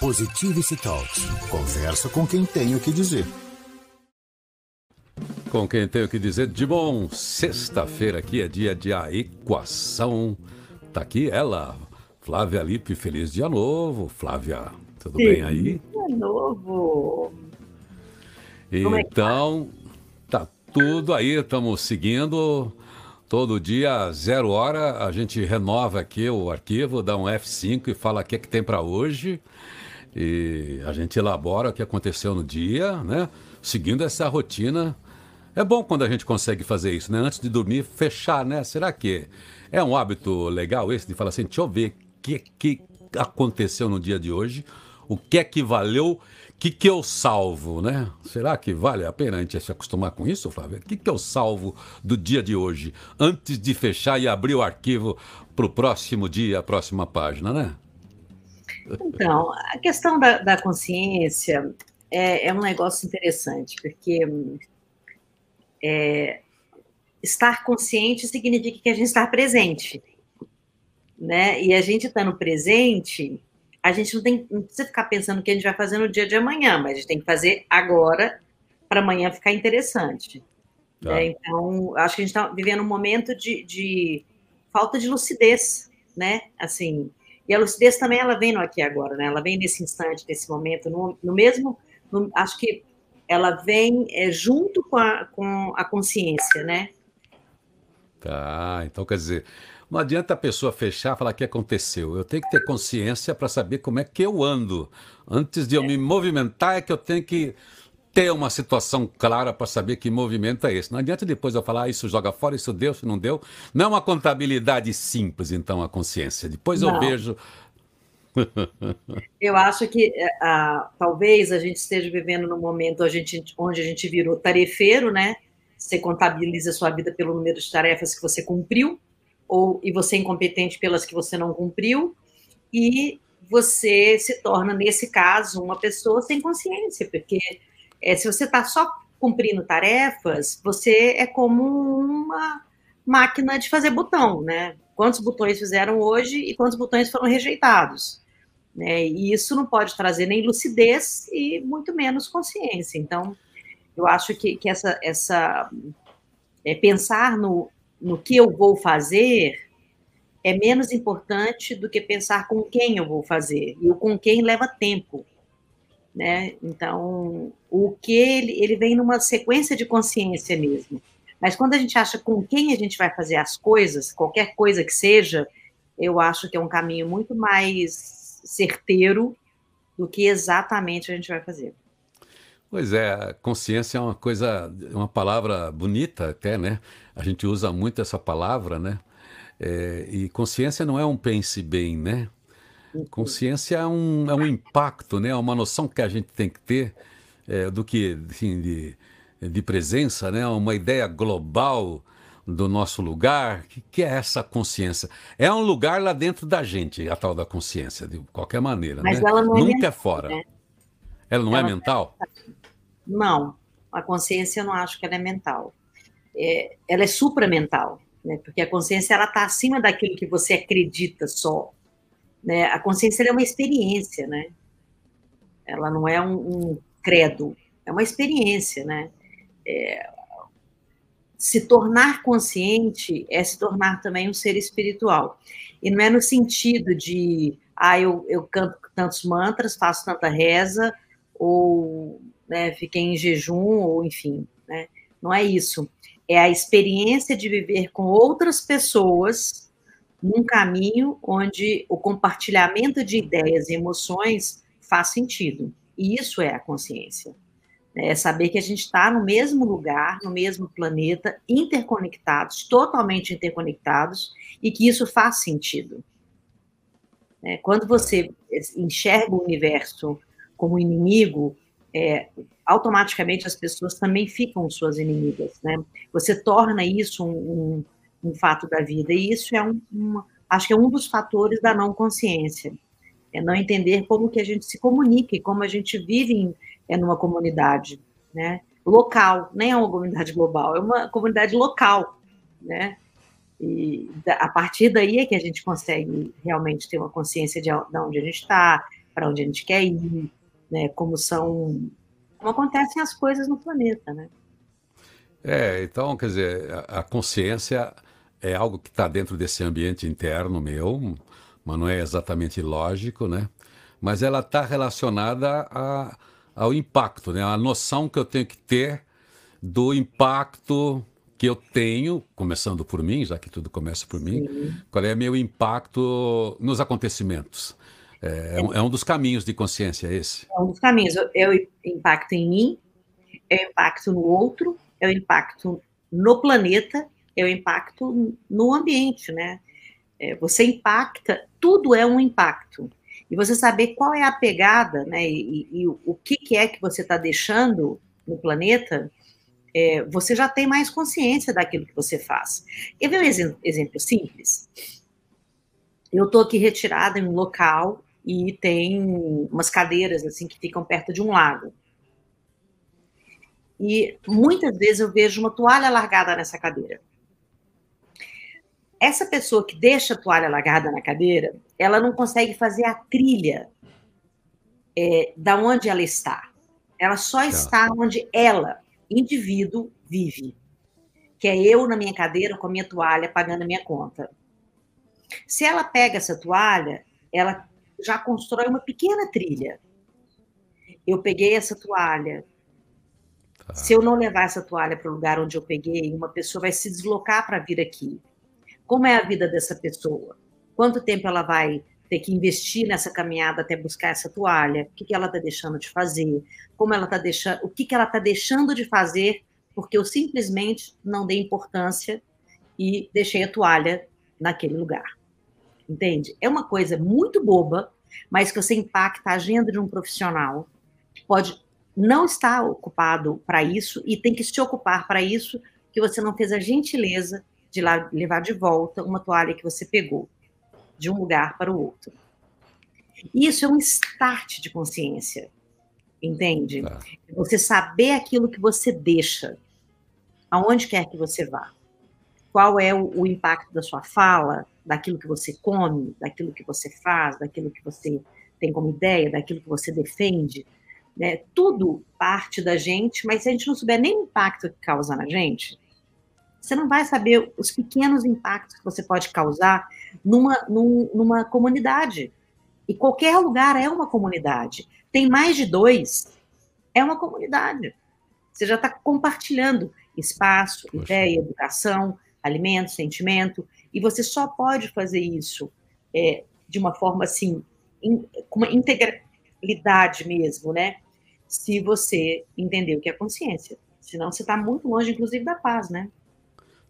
Positivity Talks. Conversa com quem tem o que dizer. Com quem tem o que dizer de bom. Sexta-feira aqui é dia de a equação. Tá aqui ela, Flávia Lipe. Feliz dia novo, Flávia. Tudo Feliz bem aí? Dia novo. Então, é tá? tá tudo aí. Estamos seguindo. Todo dia, zero hora, a gente renova aqui o arquivo, dá um F5 e fala o que, é que tem para hoje. E a gente elabora o que aconteceu no dia, né? Seguindo essa rotina. É bom quando a gente consegue fazer isso, né? Antes de dormir, fechar, né? Será que é um hábito legal esse de falar assim, deixa eu ver o que, que aconteceu no dia de hoje, o que é que valeu, o que, que eu salvo, né? Será que vale a pena a gente se acostumar com isso, Flávio? O que, que eu salvo do dia de hoje, antes de fechar e abrir o arquivo para o próximo dia, a próxima página, né? Então, a questão da, da consciência é, é, um negócio interessante, porque é, estar consciente significa que a gente está presente. Né? E a gente estando presente, a gente não, tem, não precisa ficar pensando o que a gente vai fazer no dia de amanhã, mas a gente tem que fazer agora para amanhã ficar interessante. Né? Então, acho que a gente está vivendo um momento de, de falta de lucidez, né? Assim, e a lucidez também ela vem no aqui agora, né? Ela vem nesse instante, nesse momento, no, no mesmo, no, acho que ela vem é, junto com a, com a consciência, né? Tá, então quer dizer, não adianta a pessoa fechar e falar o que aconteceu. Eu tenho que ter consciência para saber como é que eu ando. Antes de eu é. me movimentar, é que eu tenho que ter uma situação clara para saber que movimento é esse. Não adianta depois eu falar, ah, isso joga fora, isso deu, isso não deu. Não é uma contabilidade simples, então, a consciência. Depois não. eu vejo. eu acho que uh, talvez a gente esteja vivendo num momento a gente, onde a gente virou tarefeiro, né? Você contabiliza a sua vida pelo número de tarefas que você cumpriu, ou e você é incompetente pelas que você não cumpriu, e você se torna, nesse caso, uma pessoa sem consciência, porque é, se você está só cumprindo tarefas, você é como uma máquina de fazer botão, né? Quantos botões fizeram hoje e quantos botões foram rejeitados? Né? E isso não pode trazer nem lucidez e muito menos consciência. Então, eu acho que, que essa, essa é, pensar no, no que eu vou fazer é menos importante do que pensar com quem eu vou fazer. E o com quem leva tempo né? Então, o que ele, ele vem numa sequência de consciência mesmo. Mas quando a gente acha com quem a gente vai fazer as coisas, qualquer coisa que seja, eu acho que é um caminho muito mais certeiro do que exatamente a gente vai fazer. Pois é, consciência é uma coisa, uma palavra bonita até, né? A gente usa muito essa palavra, né? É, e consciência não é um pense bem, né? Consciência é um, é um impacto, né? É uma noção que a gente tem que ter é, do que assim, de, de presença, né? Uma ideia global do nosso lugar. O que, que, é essa consciência? É um lugar lá dentro da gente, a tal da consciência, de qualquer maneira. Mas né? ela não é Nunca é, mental, é fora. Né? Ela não é ela é mental? Não, a consciência eu não acho que ela é mental. É, ela é supramental, né? porque a consciência ela está acima daquilo que você acredita só. Né? A consciência é uma experiência, né? Ela não é um, um credo, é uma experiência, né? É, se tornar consciente é se tornar também um ser espiritual. E não é no sentido de, ah, eu, eu canto tantos mantras, faço tanta reza, ou né, fiquei em jejum, ou enfim, né? Não é isso. É a experiência de viver com outras pessoas num caminho onde o compartilhamento de ideias e emoções faz sentido. E isso é a consciência. É saber que a gente está no mesmo lugar, no mesmo planeta, interconectados, totalmente interconectados, e que isso faz sentido. É, quando você enxerga o universo como inimigo, é, automaticamente as pessoas também ficam suas inimigas. Né? Você torna isso um, um um fato da vida. E isso é um, acho que é um dos fatores da não consciência. É não entender como que a gente se comunica e como a gente vive em, é numa comunidade, né? Local, nem é uma comunidade global, é uma comunidade local, né? E a partir daí é que a gente consegue realmente ter uma consciência de, de onde a gente está, para onde a gente quer ir, né? Como são, como acontecem as coisas no planeta, né? É, então, quer dizer, a consciência é algo que está dentro desse ambiente interno meu, mas não é exatamente lógico, né? Mas ela está relacionada a, ao impacto, né? A noção que eu tenho que ter do impacto que eu tenho, começando por mim, já que tudo começa por mim, Sim. qual é meu impacto nos acontecimentos. É, é, um, é, um, dos caminhos de consciência esse. É um dos caminhos. É o impacto em mim, é o impacto no outro, é o impacto no planeta, é o impacto no ambiente, né? É, você impacta, tudo é um impacto. E você saber qual é a pegada, né? E, e, e o que, que é que você está deixando no planeta, é, você já tem mais consciência daquilo que você faz. Quer ver um exemplo, exemplo simples? Eu estou aqui retirada em um local e tem umas cadeiras assim que ficam perto de um lago. E muitas vezes eu vejo uma toalha largada nessa cadeira. Essa pessoa que deixa a toalha largada na cadeira, ela não consegue fazer a trilha é, da onde ela está. Ela só tá. está onde ela, indivíduo, vive. Que é eu na minha cadeira com a minha toalha pagando a minha conta. Se ela pega essa toalha, ela já constrói uma pequena trilha. Eu peguei essa toalha, Tá. Se eu não levar essa toalha para o lugar onde eu peguei, uma pessoa vai se deslocar para vir aqui. Como é a vida dessa pessoa? Quanto tempo ela vai ter que investir nessa caminhada até buscar essa toalha? O que, que ela está deixando de fazer? Como ela está deixando? O que, que ela está deixando de fazer? Porque eu simplesmente não dei importância e deixei a toalha naquele lugar. Entende? É uma coisa muito boba, mas que você impacta a agenda de um profissional. Pode não está ocupado para isso e tem que se ocupar para isso que você não fez a gentileza de lá levar de volta uma toalha que você pegou de um lugar para o outro. Isso é um start de consciência, entende? Tá. Você saber aquilo que você deixa, aonde quer que você vá. Qual é o, o impacto da sua fala, daquilo que você come, daquilo que você faz, daquilo que você tem como ideia, daquilo que você defende né? Tudo parte da gente, mas se a gente não souber nem o impacto que causa na gente, você não vai saber os pequenos impactos que você pode causar numa, num, numa comunidade. E qualquer lugar é uma comunidade. Tem mais de dois, é uma comunidade. Você já está compartilhando espaço, Poxa. ideia, educação, alimento, sentimento, e você só pode fazer isso é, de uma forma assim, in, com uma integralidade mesmo, né? se você entender o que é consciência. Senão você está muito longe, inclusive, da paz, né?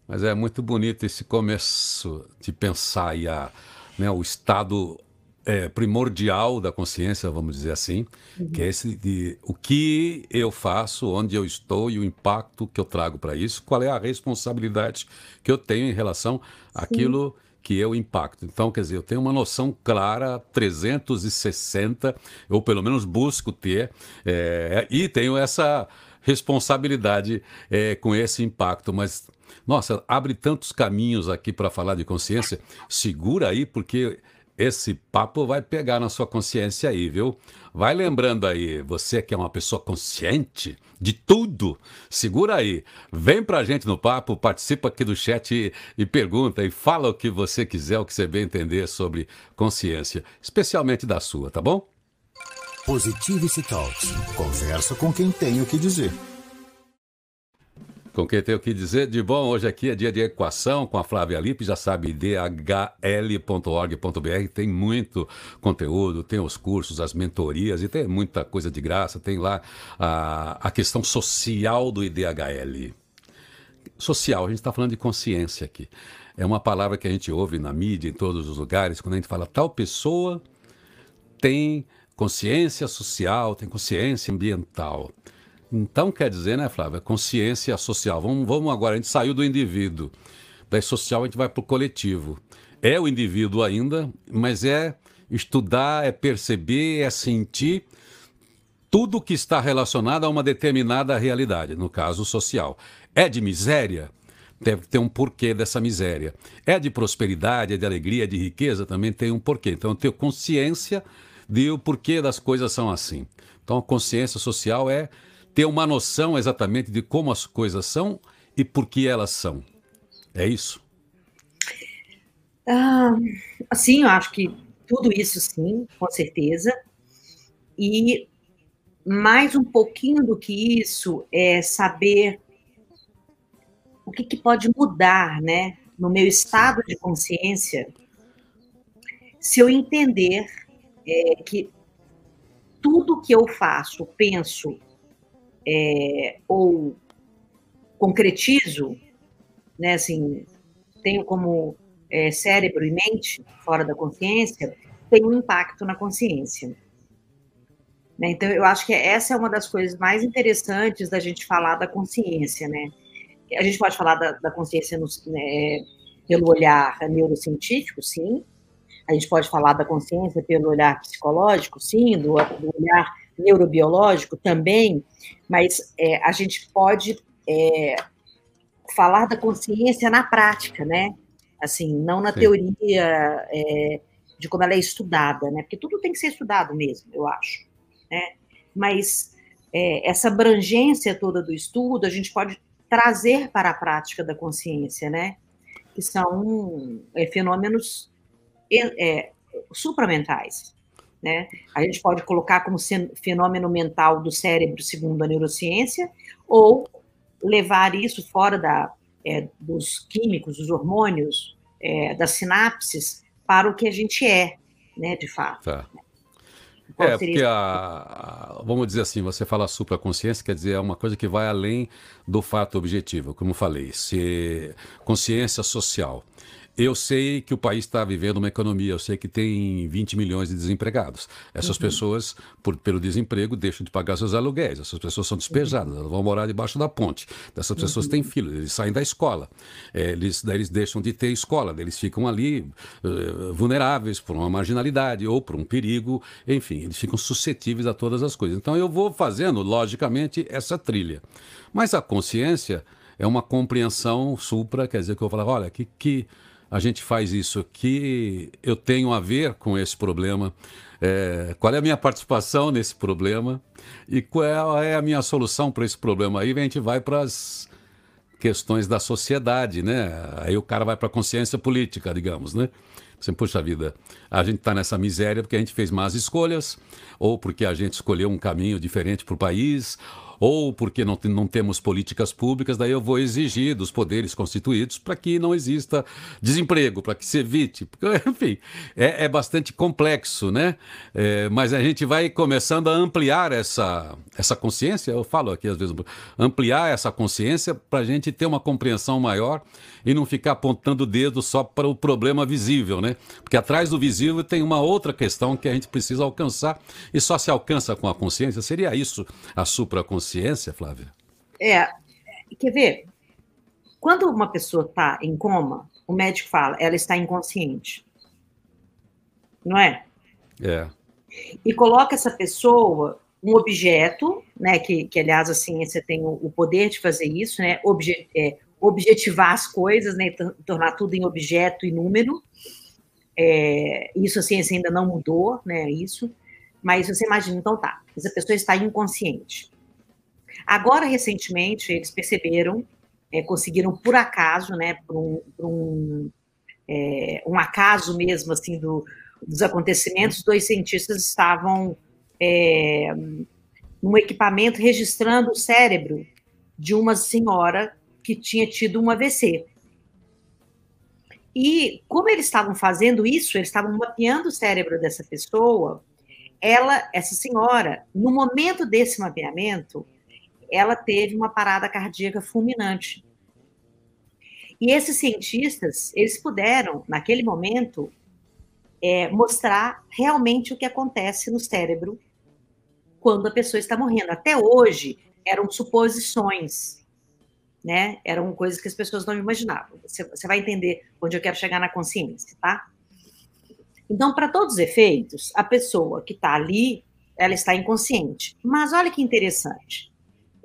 Mas é muito bonito esse começo de pensar e a, né, o estado é, primordial da consciência, vamos dizer assim, uhum. que é esse de o que eu faço, onde eu estou e o impacto que eu trago para isso, qual é a responsabilidade que eu tenho em relação àquilo que eu impacto. Então, quer dizer, eu tenho uma noção clara, 360, ou pelo menos busco ter, é, e tenho essa responsabilidade é, com esse impacto, mas nossa, abre tantos caminhos aqui para falar de consciência. Segura aí, porque esse papo vai pegar na sua consciência aí, viu? Vai lembrando aí, você que é uma pessoa consciente de tudo, segura aí. Vem pra gente no papo, participa aqui do chat e, e pergunta e fala o que você quiser, o que você bem entender sobre consciência, especialmente da sua, tá bom? Positivity Talks. Conversa com quem tem o que dizer com quem tem o que dizer. De bom, hoje aqui é dia de equação com a Flávia Lippe, já sabe, dhl.org.br, tem muito conteúdo, tem os cursos, as mentorias e tem muita coisa de graça, tem lá a, a questão social do IDHL. Social, a gente está falando de consciência aqui. É uma palavra que a gente ouve na mídia, em todos os lugares, quando a gente fala tal pessoa tem consciência social, tem consciência ambiental. Então quer dizer, né, Flávia, consciência social. Vamos, vamos agora, a gente saiu do indivíduo. Da social a gente vai para o coletivo. É o indivíduo ainda, mas é estudar, é perceber, é sentir tudo que está relacionado a uma determinada realidade, no caso social. É de miséria? Deve ter um porquê dessa miséria. É de prosperidade, é de alegria, é de riqueza? Também tem um porquê. Então, ter consciência de o porquê das coisas são assim. Então, a consciência social é ter uma noção exatamente de como as coisas são e por que elas são. É isso? Ah, sim, eu acho que tudo isso sim, com certeza. E mais um pouquinho do que isso é saber o que, que pode mudar, né, no meu estado de consciência, se eu entender é, que tudo que eu faço, penso é, ou concretizo, né, assim, tenho como é, cérebro e mente fora da consciência, tem um impacto na consciência. Né? Então, eu acho que essa é uma das coisas mais interessantes da gente falar da consciência, né? A gente pode falar da, da consciência no, né, pelo olhar neurocientífico, sim. A gente pode falar da consciência pelo olhar psicológico, sim, do, do olhar neurobiológico também, mas é, a gente pode é, falar da consciência na prática, né? Assim, não na Sim. teoria é, de como ela é estudada, né? Porque tudo tem que ser estudado mesmo, eu acho, né? Mas é, essa abrangência toda do estudo a gente pode trazer para a prática da consciência, né? Que são é, fenômenos é, supramentais, né? A gente pode colocar como fenômeno mental do cérebro, segundo a neurociência, ou levar isso fora da, é, dos químicos, dos hormônios, é, das sinapses, para o que a gente é, né, de fato. Tá. é, porque a, a, vamos dizer assim, você fala supraconsciência, quer dizer, é uma coisa que vai além do fato objetivo, como falei, se consciência social. Eu sei que o país está vivendo uma economia, eu sei que tem 20 milhões de desempregados. Essas uhum. pessoas, por, pelo desemprego, deixam de pagar seus aluguéis. Essas pessoas são despejadas, elas vão morar debaixo da ponte. Essas pessoas uhum. têm filhos, eles saem da escola. É, eles, daí eles deixam de ter escola, eles ficam ali uh, vulneráveis por uma marginalidade ou por um perigo, enfim, eles ficam suscetíveis a todas as coisas. Então eu vou fazendo, logicamente, essa trilha. Mas a consciência é uma compreensão supra, quer dizer que eu vou falar, olha, que. que a gente faz isso aqui, eu tenho a ver com esse problema, é, qual é a minha participação nesse problema e qual é a minha solução para esse problema. Aí a gente vai para as questões da sociedade, né? Aí o cara vai para a consciência política, digamos, né? Você, puxa vida, a gente está nessa miséria porque a gente fez más escolhas, ou porque a gente escolheu um caminho diferente para o país, ou porque não, não temos políticas públicas, daí eu vou exigir dos poderes constituídos para que não exista desemprego, para que se evite. Porque, enfim, é, é bastante complexo, né? É, mas a gente vai começando a ampliar essa, essa consciência, eu falo aqui às vezes, ampliar essa consciência para a gente ter uma compreensão maior e não ficar apontando o dedo só para o problema visível, né? Porque atrás do visível tem uma outra questão que a gente precisa alcançar e só se alcança com a consciência. Seria isso a supraconsciência, Flávia? É, quer ver? Quando uma pessoa está em coma, o médico fala, ela está inconsciente. Não é? É. E coloca essa pessoa um objeto, né, que, que aliás a ciência tem o, o poder de fazer isso, né, obje, é, objetivar as coisas, né, tornar tudo em objeto e número. É, isso a ciência ainda não mudou, né, isso. Mas você imagina, então tá, essa pessoa está inconsciente. Agora, recentemente, eles perceberam, é, conseguiram por acaso, né, por um, por um, é, um acaso mesmo, assim, do, dos acontecimentos, dois cientistas estavam é, num equipamento registrando o cérebro de uma senhora que tinha tido um AVC. E como eles estavam fazendo isso, eles estavam mapeando o cérebro dessa pessoa, ela, essa senhora, no momento desse mapeamento, ela teve uma parada cardíaca fulminante. E esses cientistas, eles puderam, naquele momento, é, mostrar realmente o que acontece no cérebro quando a pessoa está morrendo. Até hoje, eram suposições né? Eram coisas que as pessoas não imaginavam. Você, você vai entender onde eu quero chegar na consciência, tá? Então, para todos os efeitos, a pessoa que está ali, ela está inconsciente. Mas olha que interessante.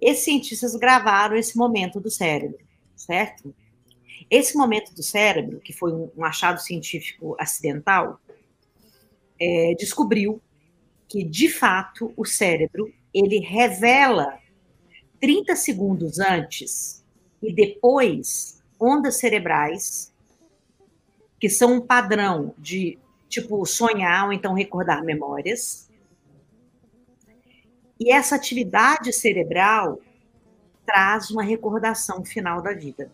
Esses cientistas gravaram esse momento do cérebro, certo? Esse momento do cérebro, que foi um, achado científico acidental, é, descobriu que, de fato, o cérebro ele revela 30 segundos antes e depois ondas cerebrais que são um padrão de tipo sonhar ou então recordar memórias. E essa atividade cerebral traz uma recordação final da vida.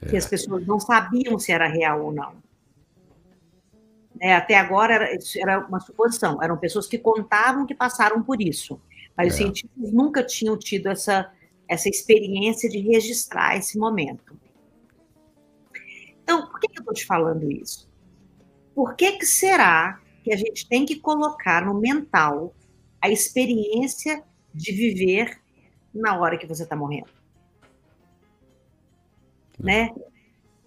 É. Que as pessoas não sabiam se era real ou não. É, até agora era, era, uma suposição, eram pessoas que contavam que passaram por isso, mas é. os cientistas nunca tinham tido essa, essa experiência de registrar esse momento. Então, por que, que eu estou te falando isso? Por que, que será que a gente tem que colocar no mental a experiência de viver na hora que você está morrendo? Né?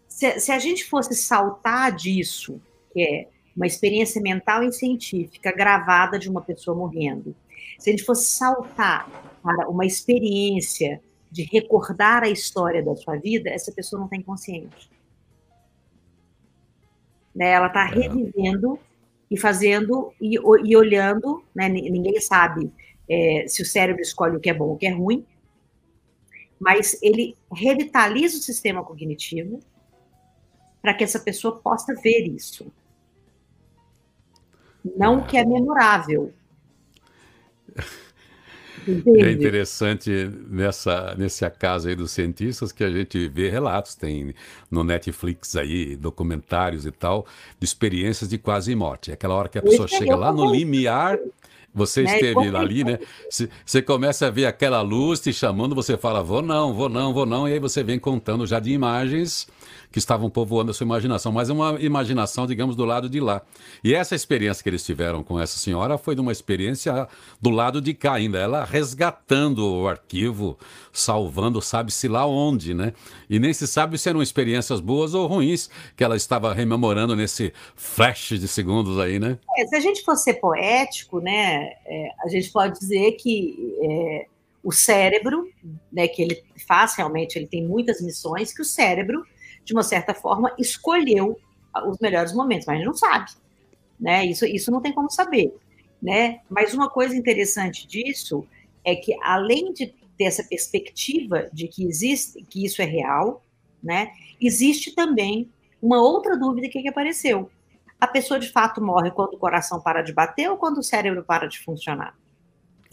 Se, se, a gente fosse saltar disso, que é uma experiência mental e científica gravada de uma pessoa morrendo, se a gente fosse saltar para uma experiência de recordar a história da sua vida, essa pessoa não tem consciência. Né? Ela está é. revivendo e fazendo e, e olhando, né? ninguém sabe é, se o cérebro escolhe o que é bom ou o que é ruim, mas ele revitaliza o sistema cognitivo para que essa pessoa possa ver isso. Não o que é memorável, é interessante nessa, nesse caso aí dos cientistas que a gente vê relatos, tem no Netflix aí, documentários e tal, de experiências de quase morte. Aquela hora que a pessoa chega lá no limiar, você né? esteve ali, né? Você começa a ver aquela luz te chamando, você fala, vou não, vou não, vou não, e aí você vem contando já de imagens que estavam povoando a sua imaginação, mas é uma imaginação, digamos, do lado de lá. E essa experiência que eles tiveram com essa senhora foi de uma experiência do lado de cá ainda, ela resgatando o arquivo, salvando, sabe-se lá onde, né? E nem se sabe se eram experiências boas ou ruins que ela estava rememorando nesse flash de segundos aí, né? É, se a gente for poético, né, é, a gente pode dizer que é, o cérebro, né, que ele faz realmente, ele tem muitas missões, que o cérebro de uma certa forma, escolheu os melhores momentos, mas a gente não sabe, né? Isso, isso não tem como saber, né? Mas uma coisa interessante disso é que, além de ter essa perspectiva de que existe, que isso é real, né? Existe também uma outra dúvida que, que apareceu. A pessoa de fato morre quando o coração para de bater ou quando o cérebro para de funcionar?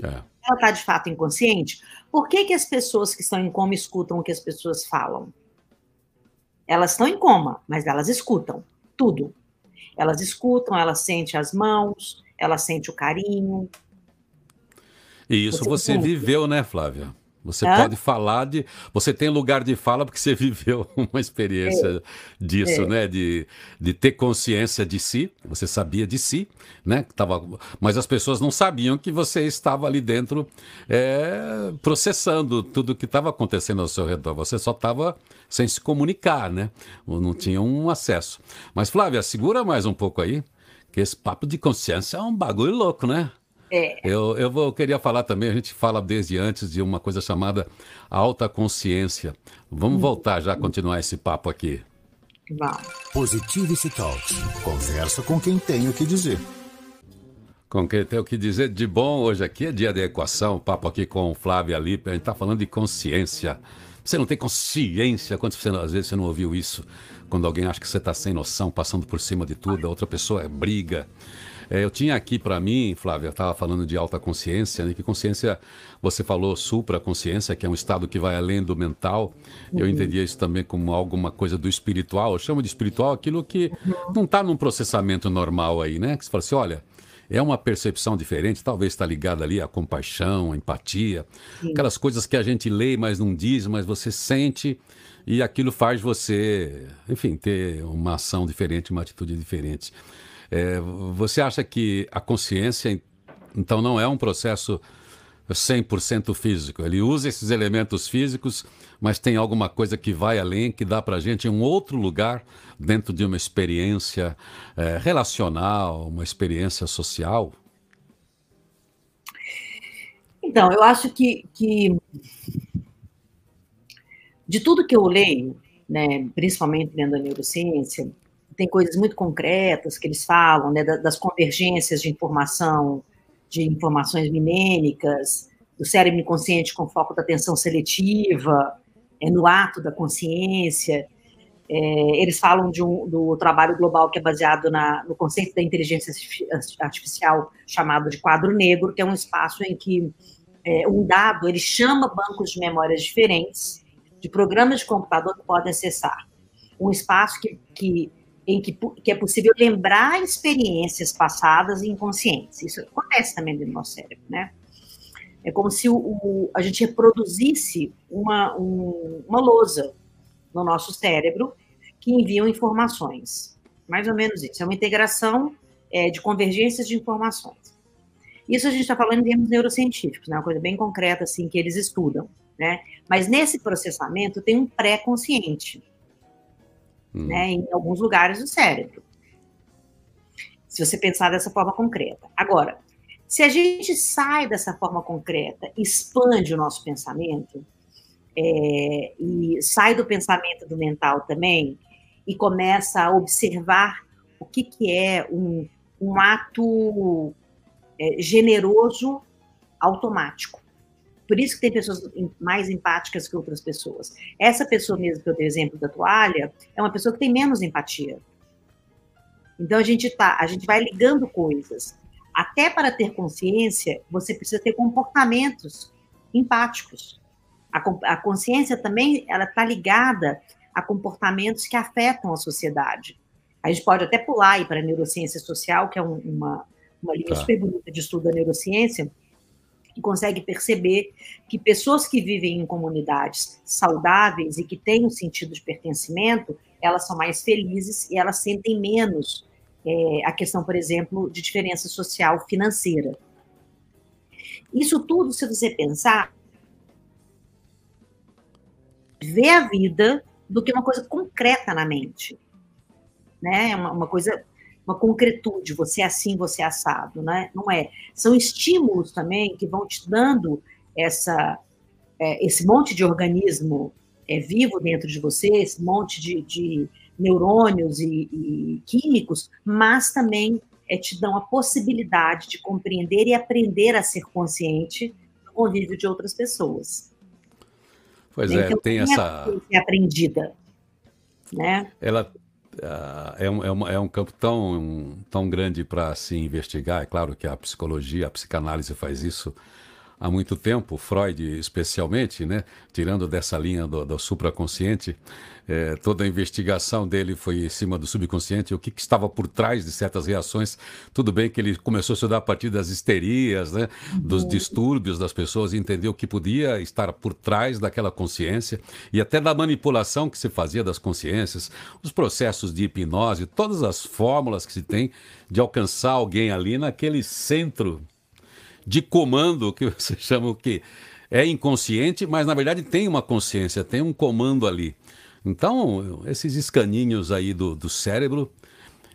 É. Ela está de fato inconsciente? Por que, que as pessoas que estão em coma escutam o que as pessoas falam? Elas estão em coma, mas elas escutam tudo. Elas escutam, elas sentem as mãos, elas sentem o carinho. E isso você, você viveu, né, Flávia? Você pode falar de. Você tem lugar de fala porque você viveu uma experiência é. disso, é. né? De, de ter consciência de si. Você sabia de si, né? Tava, mas as pessoas não sabiam que você estava ali dentro é, processando tudo o que estava acontecendo ao seu redor. Você só estava sem se comunicar, né? Não tinha um acesso. Mas, Flávia, segura mais um pouco aí, que esse papo de consciência é um bagulho louco, né? É. Eu, eu, vou, eu queria falar também, a gente fala desde antes de uma coisa chamada alta consciência. Vamos hum. voltar já a continuar esse papo aqui. Vamos. Positivity Talks. Conversa com quem tem o que dizer. Com quem tem o que dizer de bom hoje aqui é dia de equação, papo aqui com o Flávio Alipe, a gente está falando de consciência. Você não tem consciência, quantas você, às vezes você não ouviu isso? Quando alguém acha que você está sem noção, passando por cima de tudo, a outra pessoa é briga, é, eu tinha aqui para mim, Flávia, estava falando de alta consciência, né, que consciência, você falou supra-consciência, que é um estado que vai além do mental. Uhum. Eu entendia isso também como alguma coisa do espiritual. Eu chamo de espiritual aquilo que uhum. não está num processamento normal aí, né? Que você fala assim, olha, é uma percepção diferente, talvez está ligada ali à compaixão, à empatia, Sim. aquelas coisas que a gente lê, mas não diz, mas você sente e aquilo faz você, enfim, ter uma ação diferente, uma atitude diferente. É, você acha que a consciência, então, não é um processo 100% físico? Ele usa esses elementos físicos, mas tem alguma coisa que vai além, que dá para a gente um outro lugar dentro de uma experiência é, relacional, uma experiência social? Então, eu acho que, que de tudo que eu leio, né, principalmente dentro da neurociência, tem coisas muito concretas que eles falam, né, das convergências de informação, de informações minêmicas, do cérebro inconsciente com foco da atenção seletiva, é, no ato da consciência. É, eles falam de um, do trabalho global que é baseado na, no conceito da inteligência artificial chamado de quadro negro, que é um espaço em que é, um dado ele chama bancos de memórias diferentes de programas de computador que podem acessar. Um espaço que, que em que, que, é possível lembrar experiências passadas e inconscientes. Isso acontece também do nosso cérebro, né? É como se o, o, a gente reproduzisse uma, um, uma lousa no nosso cérebro que enviam informações. Mais ou menos isso. É uma integração é, de convergências de informações. Isso a gente está falando em termos neurocientíficos, né? uma coisa bem concreta assim que eles estudam. Né? Mas nesse processamento tem um pré-consciente, hum. né? em alguns lugares do cérebro. Se você pensar dessa forma concreta. Agora, se a gente sai dessa forma concreta, expande o nosso pensamento, é, e sai do pensamento do mental também, e começa a observar o que, que é um, um ato é, generoso automático. Por isso que tem pessoas mais empáticas que outras pessoas. Essa pessoa mesmo que eu dei exemplo da toalha é uma pessoa que tem menos empatia. Então a gente tá, a gente vai ligando coisas até para ter consciência, você precisa ter comportamentos empáticos. A, a consciência também ela está ligada a comportamentos que afetam a sociedade. A gente pode até pular aí para a neurociência social, que é um, uma, uma linha tá. super bonita de estudo da neurociência, que consegue perceber que pessoas que vivem em comunidades saudáveis e que têm um sentido de pertencimento, elas são mais felizes e elas sentem menos é, a questão, por exemplo, de diferença social financeira. Isso tudo, se você pensar, ver a vida do que uma coisa concreta na mente, né? Uma, uma coisa, uma concretude. Você é assim, você é assado, né? Não é. São estímulos também que vão te dando essa, é, esse monte de organismo é, vivo dentro de você, esse monte de, de neurônios e, e químicos, mas também é, te dão a possibilidade de compreender e aprender a ser consciente no convívio de outras pessoas. Pois é, então, tem essa. É aprendida. Né? Ela é, um, é, uma, é um campo tão, tão grande para se investigar. É claro que a psicologia, a psicanálise faz isso há muito tempo, Freud especialmente, né? tirando dessa linha do, do supraconsciente, é, toda a investigação dele foi em cima do subconsciente, o que, que, estava por trás de certas reações. Tudo bem que ele começou a estudar a partir das histerias, né? dos uhum. distúrbios das pessoas, e entendeu o que podia estar por trás daquela consciência e até da manipulação que se fazia das consciências, os processos de hipnose, todas as fórmulas que se tem de alcançar alguém ali naquele centro de comando que você chama o quê? É inconsciente, mas na verdade tem uma consciência, tem um comando ali. Então, esses escaninhos aí do, do cérebro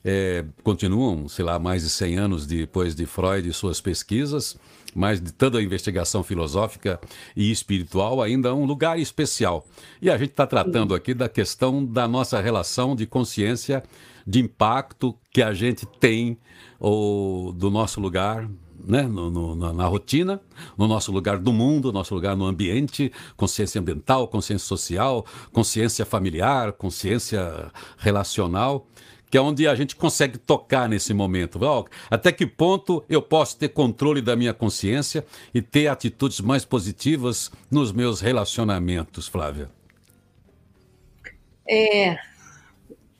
é, continuam, sei lá, mais de 100 anos depois de Freud e suas pesquisas, mais de toda a investigação filosófica e espiritual, ainda um lugar especial. E a gente está tratando aqui da questão da nossa relação de consciência, de impacto que a gente tem ou do nosso lugar né, no, no, na rotina, no nosso lugar do mundo, nosso lugar no ambiente, consciência ambiental, consciência social, consciência familiar, consciência relacional, que é onde a gente consegue tocar nesse momento. Até que ponto eu posso ter controle da minha consciência e ter atitudes mais positivas nos meus relacionamentos, Flávia? É,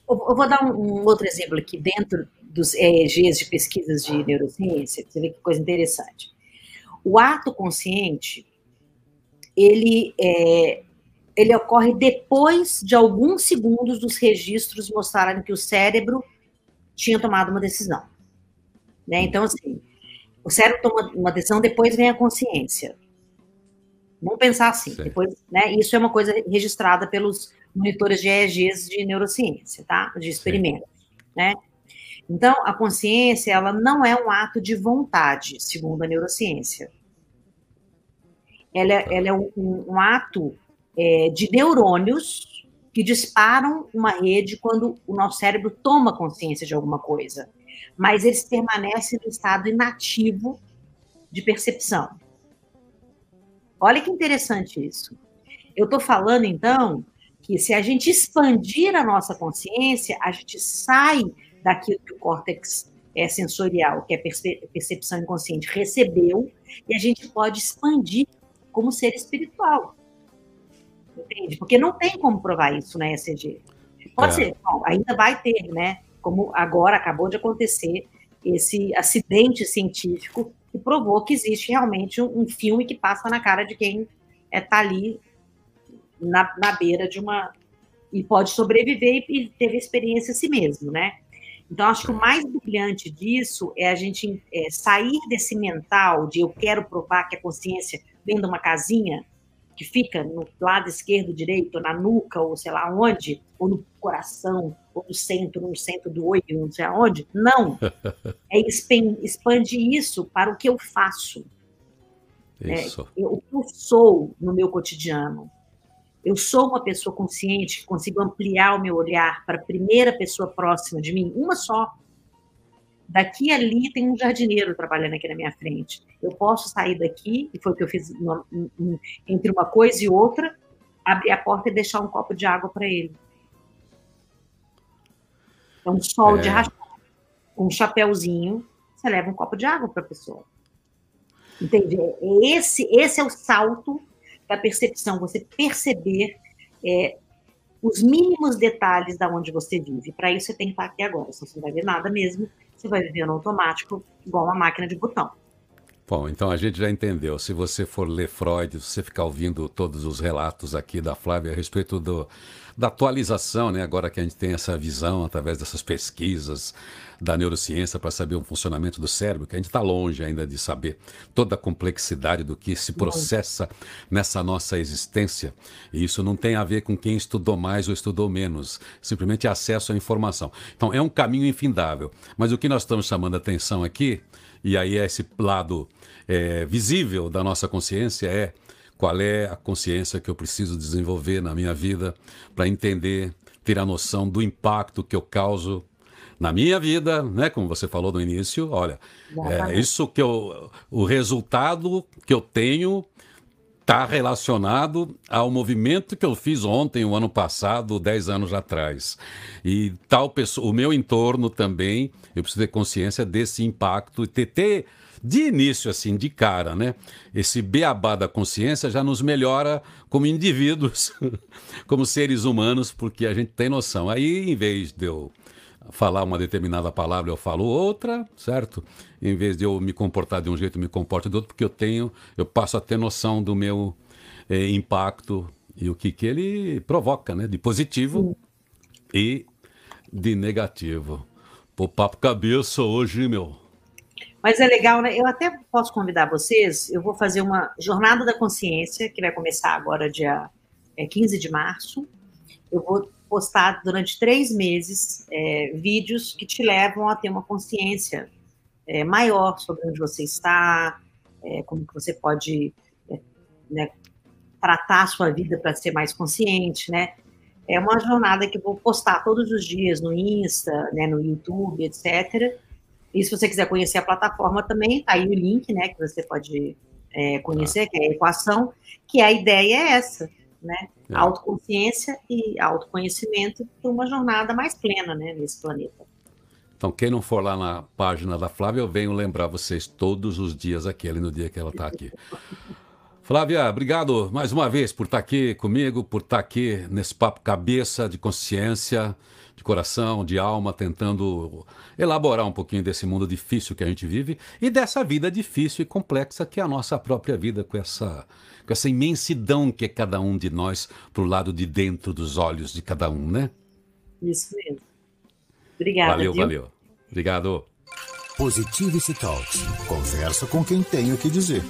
eu vou dar um, um outro exemplo aqui dentro dos EEGs de pesquisas de neurociência, você vê que coisa interessante. O ato consciente, ele, é, ele ocorre depois de alguns segundos dos registros mostrarem que o cérebro tinha tomado uma decisão. Né? Então, assim, o cérebro toma uma decisão, depois vem a consciência. Vamos pensar assim, depois, né? Isso é uma coisa registrada pelos monitores de EEGs de neurociência, tá? De experimentos, né? Então, a consciência, ela não é um ato de vontade, segundo a neurociência. Ela, é, ela é um, um ato é, de neurônios que disparam uma rede quando o nosso cérebro toma consciência de alguma coisa, mas eles permanecem no estado inativo de percepção. Olha que interessante isso. Eu estou falando, então, que se a gente expandir a nossa consciência, a gente sai daquilo que o córtex é, sensorial, que é percepção inconsciente, recebeu, e a gente pode expandir como ser espiritual. Entende? Porque não tem como provar isso na ECG. Pode é. ser, bom, ainda vai ter, né? Como agora acabou de acontecer esse acidente científico que provou que existe realmente um, um filme que passa na cara de quem está é, tá ali na, na beira de uma. e pode sobreviver e, e teve experiência a si mesmo, né? Então, acho que o mais brilhante disso é a gente é, sair desse mental de eu quero provar que a consciência vem de uma casinha que fica no lado esquerdo, direito, na nuca, ou sei lá onde, ou no coração, ou no centro, no centro do olho, não sei aonde. Não. É expandir isso para o que eu faço. Isso. É, eu, o que eu sou no meu cotidiano eu sou uma pessoa consciente que consigo ampliar o meu olhar para a primeira pessoa próxima de mim, uma só. Daqui ali tem um jardineiro trabalhando aqui na minha frente. Eu posso sair daqui, e foi o que eu fiz entre uma coisa e outra, abrir a porta e deixar um copo de água para ele. Então, um sol é. de rachar, um chapéuzinho, você leva um copo de água para a pessoa. Entende? É esse, esse é o salto da percepção, você perceber é, os mínimos detalhes da onde você vive. Para isso, você tem que estar aqui agora. Senão você não vai ver nada mesmo, você vai viver no automático, igual uma máquina de botão. Bom, então a gente já entendeu. Se você for ler Freud, se você ficar ouvindo todos os relatos aqui da Flávia a respeito do, da atualização, né? agora que a gente tem essa visão através dessas pesquisas da neurociência para saber o funcionamento do cérebro, que a gente está longe ainda de saber toda a complexidade do que se processa nessa nossa existência. E isso não tem a ver com quem estudou mais ou estudou menos, simplesmente acesso à informação. Então é um caminho infindável. Mas o que nós estamos chamando a atenção aqui, e aí esse lado é, visível da nossa consciência é qual é a consciência que eu preciso desenvolver na minha vida para entender, ter a noção do impacto que eu causo na minha vida, né? Como você falou no início, olha, é isso que eu, o resultado que eu tenho está relacionado ao movimento que eu fiz ontem, o ano passado, dez anos atrás. E tal pessoa, o meu entorno também, eu preciso ter consciência desse impacto e ter, ter de início, assim, de cara, né? Esse beabá da consciência já nos melhora como indivíduos, como seres humanos, porque a gente tem noção. Aí, em vez de eu falar uma determinada palavra, eu falo outra, certo? Em vez de eu me comportar de um jeito, eu me comporto de outro, porque eu tenho, eu passo a ter noção do meu eh, impacto e o que, que ele provoca, né? De positivo e de negativo. Pô, papo cabeça hoje, meu. Mas é legal, né? Eu até posso convidar vocês, eu vou fazer uma jornada da consciência, que vai começar agora dia é, 15 de março. Eu vou postar durante três meses é, vídeos que te levam a ter uma consciência é, maior sobre onde você está, é, como que você pode é, né, tratar a sua vida para ser mais consciente, né? É uma jornada que eu vou postar todos os dias no Insta, né, no YouTube, etc. E se você quiser conhecer a plataforma também, tá aí o link, né, que você pode é, conhecer, ah. que é a equação, que a ideia é essa, né? É. Autoconsciência e autoconhecimento para uma jornada mais plena, né, nesse planeta. Então, quem não for lá na página da Flávia, eu venho lembrar vocês todos os dias aquele no dia que ela está aqui. Flávia, obrigado mais uma vez por estar tá aqui comigo, por estar tá aqui nesse papo cabeça de consciência de coração, de alma, tentando elaborar um pouquinho desse mundo difícil que a gente vive e dessa vida difícil e complexa que é a nossa própria vida, com essa, com essa imensidão que é cada um de nós para o lado de dentro dos olhos de cada um, né? Isso mesmo. Obrigada. Valeu, viu? valeu. Obrigado. Positivity Talks. Conversa com quem tem o que dizer.